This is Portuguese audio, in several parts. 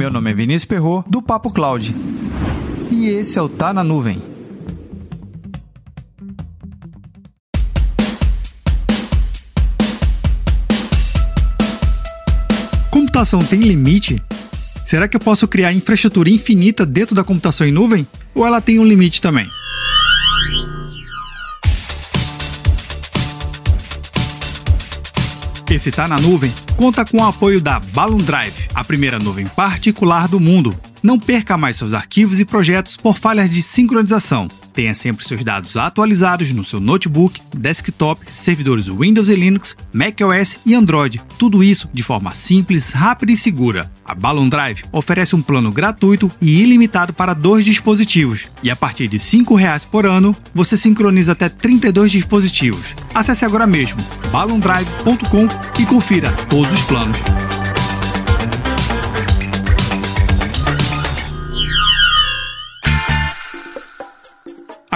Meu nome é Vinícius Perro do Papo Cloud. E esse é o Tá na Nuvem. Computação tem limite? Será que eu posso criar infraestrutura infinita dentro da computação em nuvem? Ou ela tem um limite também? Esse Tá na Nuvem conta com o apoio da Balloon Drive, a primeira nuvem particular do mundo. Não perca mais seus arquivos e projetos por falhas de sincronização. Tenha sempre seus dados atualizados no seu notebook, desktop, servidores Windows e Linux, macOS e Android. Tudo isso de forma simples, rápida e segura. A Balloon Drive oferece um plano gratuito e ilimitado para dois dispositivos. E a partir de R$ 5,00 por ano, você sincroniza até 32 dispositivos. Acesse agora mesmo balloondrive.com e confira todos os planos.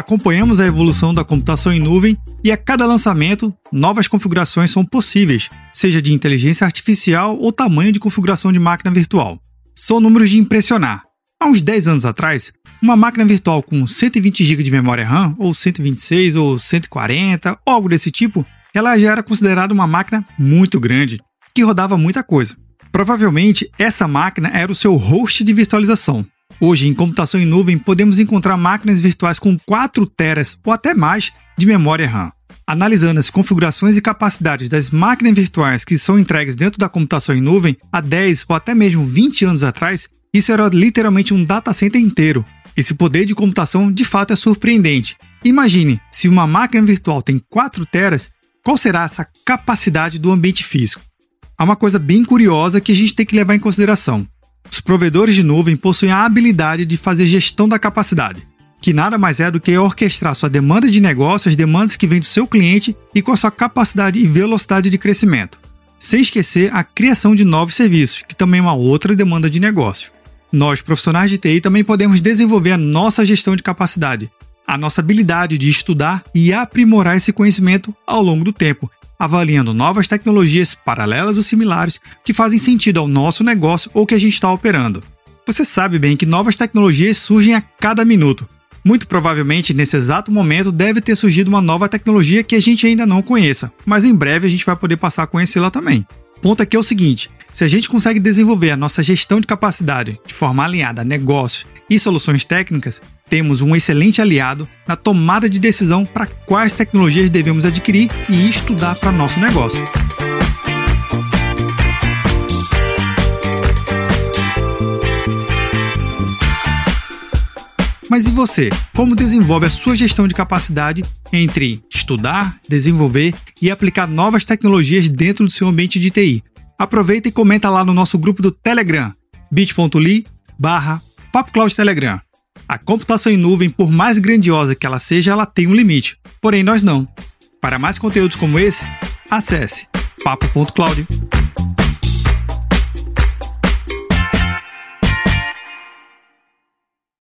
Acompanhamos a evolução da computação em nuvem e a cada lançamento, novas configurações são possíveis, seja de inteligência artificial ou tamanho de configuração de máquina virtual. São números de impressionar. Há uns 10 anos atrás, uma máquina virtual com 120 GB de memória RAM, ou 126 ou 140, ou algo desse tipo, ela já era considerada uma máquina muito grande, que rodava muita coisa. Provavelmente essa máquina era o seu host de virtualização, Hoje, em computação em nuvem, podemos encontrar máquinas virtuais com 4 teras ou até mais de memória RAM. Analisando as configurações e capacidades das máquinas virtuais que são entregues dentro da computação em nuvem há 10 ou até mesmo 20 anos atrás, isso era literalmente um data center inteiro. Esse poder de computação de fato é surpreendente. Imagine, se uma máquina virtual tem 4 teras, qual será essa capacidade do ambiente físico? Há uma coisa bem curiosa que a gente tem que levar em consideração. Os provedores de nuvem possuem a habilidade de fazer gestão da capacidade, que nada mais é do que orquestrar sua demanda de negócio, as demandas que vêm do seu cliente e com a sua capacidade e velocidade de crescimento. Sem esquecer a criação de novos serviços, que também é uma outra demanda de negócio. Nós, profissionais de TI, também podemos desenvolver a nossa gestão de capacidade, a nossa habilidade de estudar e aprimorar esse conhecimento ao longo do tempo, avaliando novas tecnologias paralelas ou similares que fazem sentido ao nosso negócio ou que a gente está operando. Você sabe bem que novas tecnologias surgem a cada minuto. Muito provavelmente, nesse exato momento, deve ter surgido uma nova tecnologia que a gente ainda não conheça, mas em breve a gente vai poder passar a conhecê-la também. O ponto aqui é o seguinte: se a gente consegue desenvolver a nossa gestão de capacidade de forma alinhada a negócios e soluções técnicas, temos um excelente aliado na tomada de decisão para quais tecnologias devemos adquirir e estudar para nosso negócio. Mas e você? Como desenvolve a sua gestão de capacidade entre estudar, desenvolver e aplicar novas tecnologias dentro do seu ambiente de TI? Aproveita e comenta lá no nosso grupo do Telegram, bit.ly barra Telegram. A computação em nuvem, por mais grandiosa que ela seja, ela tem um limite. Porém, nós não. Para mais conteúdos como esse, acesse papo.cloud.